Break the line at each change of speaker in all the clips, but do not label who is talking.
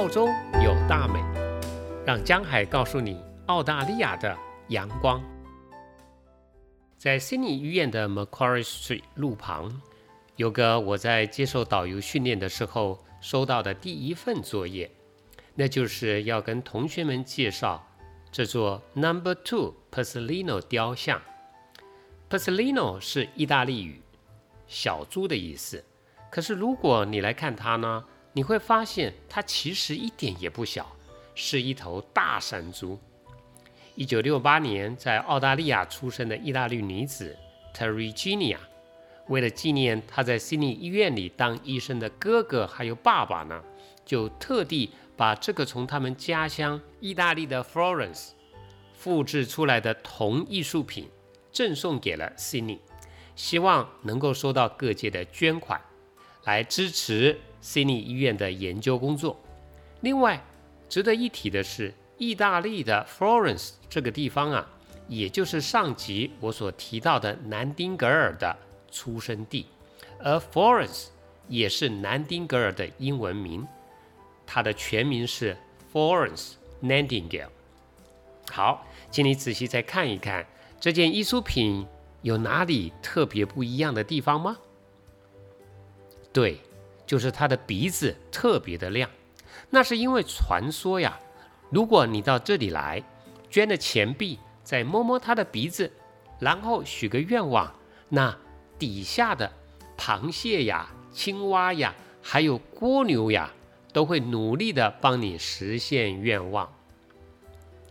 澳洲有大美，让江海告诉你澳大利亚的阳光。在悉尼医院的 Macquarie Street 路旁，有个我在接受导游训练的时候收到的第一份作业，那就是要跟同学们介绍这座 Number Two Pasolino 雕像。Pasolino 是意大利语“小猪”的意思，可是如果你来看它呢，你会发现它其实一点也不小，是一头大山猪。一九六八年在澳大利亚出生的意大利女子 Teresa，为了纪念她在悉尼医院里当医生的哥哥还有爸爸呢，就特地把这个从他们家乡意大利的 Florence 复制出来的铜艺术品。赠送给了悉尼，希望能够收到各界的捐款，来支持悉尼医院的研究工作。另外，值得一提的是，意大利的 Florence 这个地方啊，也就是上集我所提到的南丁格尔的出生地，而 Florence 也是南丁格尔的英文名，它的全名是 Florence Nightingale。好，请你仔细再看一看。这件艺术品有哪里特别不一样的地方吗？对，就是它的鼻子特别的亮。那是因为传说呀，如果你到这里来捐了钱币，再摸摸它的鼻子，然后许个愿望，那底下的螃蟹呀、青蛙呀，还有蜗牛呀，都会努力的帮你实现愿望。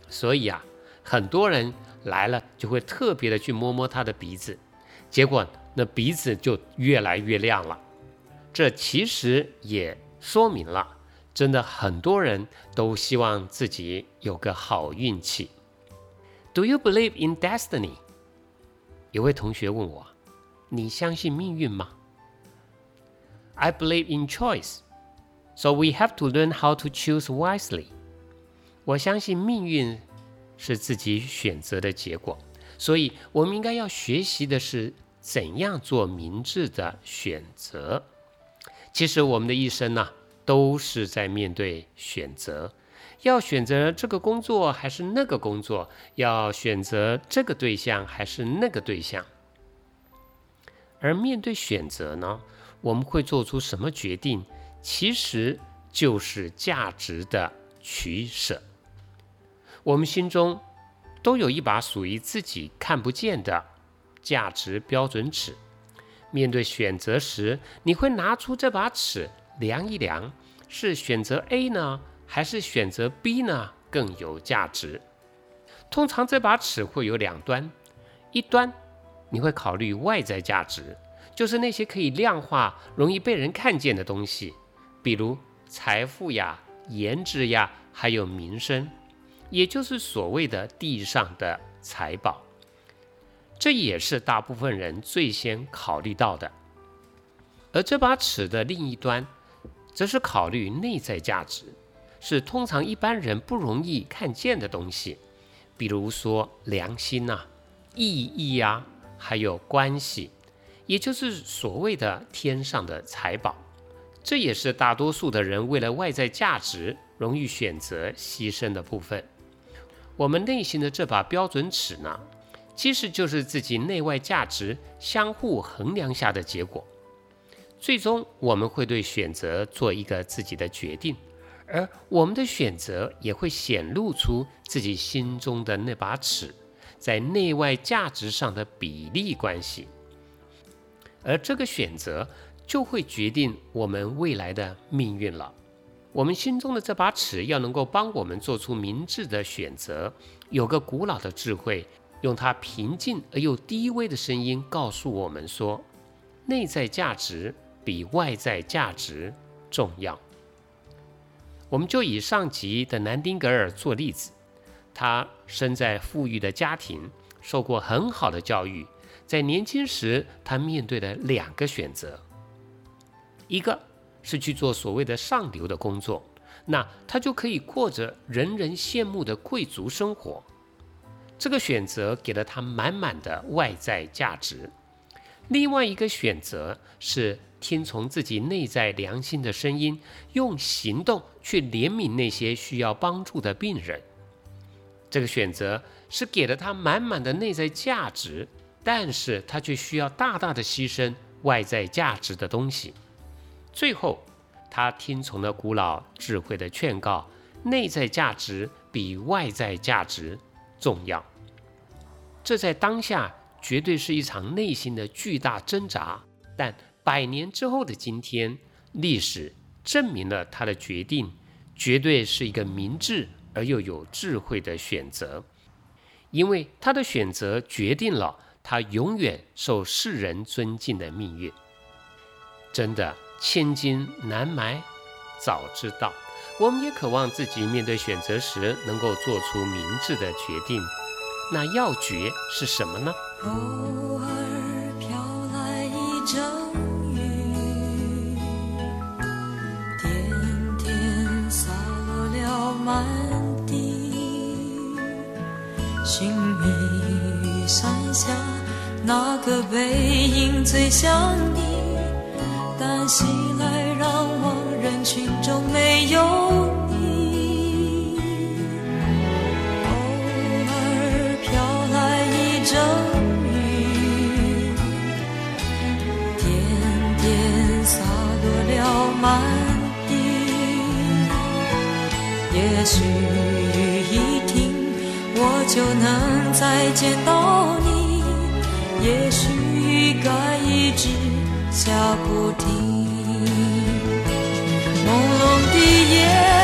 所以啊，很多人。来了就会特别的去摸摸他的鼻子，结果那鼻子就越来越亮了。这其实也说明了，真的很多人都希望自己有个好运气。Do you believe in destiny？有位同学问我，你相信命运吗？I believe in choice，so we have to learn how to choose wisely。我相信命运。是自己选择的结果，所以我们应该要学习的是怎样做明智的选择。其实我们的一生呢，都是在面对选择，要选择这个工作还是那个工作，要选择这个对象还是那个对象。而面对选择呢，我们会做出什么决定，其实就是价值的取舍。我们心中都有一把属于自己看不见的价值标准尺。面对选择时，你会拿出这把尺量一量，是选择 A 呢，还是选择 B 呢更有价值？通常这把尺会有两端，一端你会考虑外在价值，就是那些可以量化、容易被人看见的东西，比如财富呀、颜值呀，还有名声。也就是所谓的地上的财宝，这也是大部分人最先考虑到的。而这把尺的另一端，则是考虑内在价值，是通常一般人不容易看见的东西，比如说良心呐、意义呀，还有关系，也就是所谓的天上的财宝。这也是大多数的人为了外在价值，容易选择牺牲的部分。我们内心的这把标准尺呢，其实就是自己内外价值相互衡量下的结果。最终，我们会对选择做一个自己的决定，而我们的选择也会显露出自己心中的那把尺在内外价值上的比例关系。而这个选择就会决定我们未来的命运了。我们心中的这把尺要能够帮我们做出明智的选择。有个古老的智慧，用他平静而又低微的声音告诉我们说：内在价值比外在价值重要。我们就以上集的南丁格尔做例子，他生在富裕的家庭，受过很好的教育，在年轻时他面对了两个选择，一个。是去做所谓的上流的工作，那他就可以过着人人羡慕的贵族生活。这个选择给了他满满的外在价值。另外一个选择是
听从自己内在良心的声音，用行动去怜悯那些需要帮助的病人。这个选择是给了他满满的内在价值，但是他却需要大大的牺牲外在价值的东西。最后，他听从了古老智慧的劝告：内在价值比外在价值重要。这在当下绝对是一场内心的巨大挣扎，但百年之后的今天，历史证明了他的决定绝对是一个明智。而又有智慧的选择，因为他的选择决定了他永远受世人尊敬的命运。真的千金难买早知道，我们也渴望自己面对选择时能够做出明智的决定。那要诀是什么呢？偶尔飘来一阵雨，点点洒落了满地。寻觅雨伞下那个背影最像你，但醒来让望人群中没有也许雨一停。我就能再见到你，也许该一直下不停。朦胧的夜。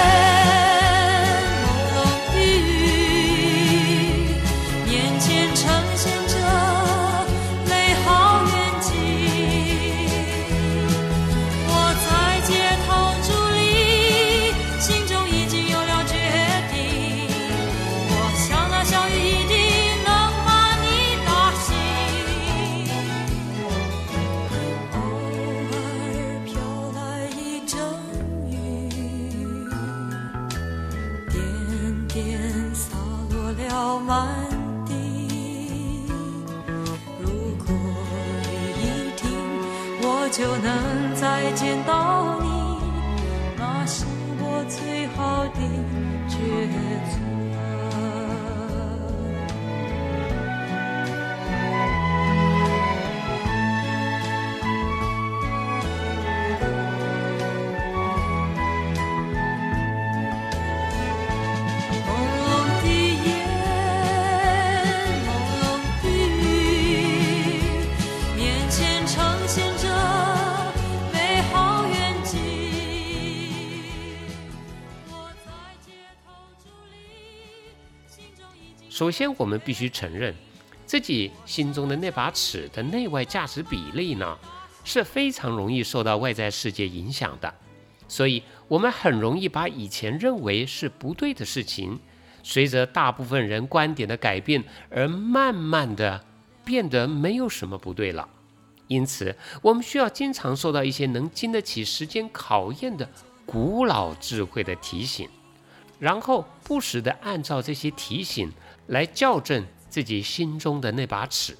就能再见到你，那是我最好的抉择。首先，我们必须承认，自己心中的那把尺的内外价值比例呢，是非常容易受到外在世界影响的。所以，我们很容易把以前认为是不对的事情，随着大部分人观点的改变而慢慢的变得没有什么不对了。因此，我们需要经常受到一些能经得起时间考验的古老智慧的提醒，然后不时的按照这些提醒。来校正自己心中的那把尺，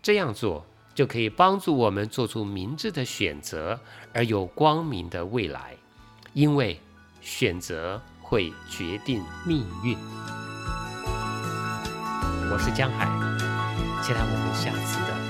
这样做就可以帮助我们做出明智的选择，而有光明的未来。因为选择会决定命运。我是江海，期待我们下次的。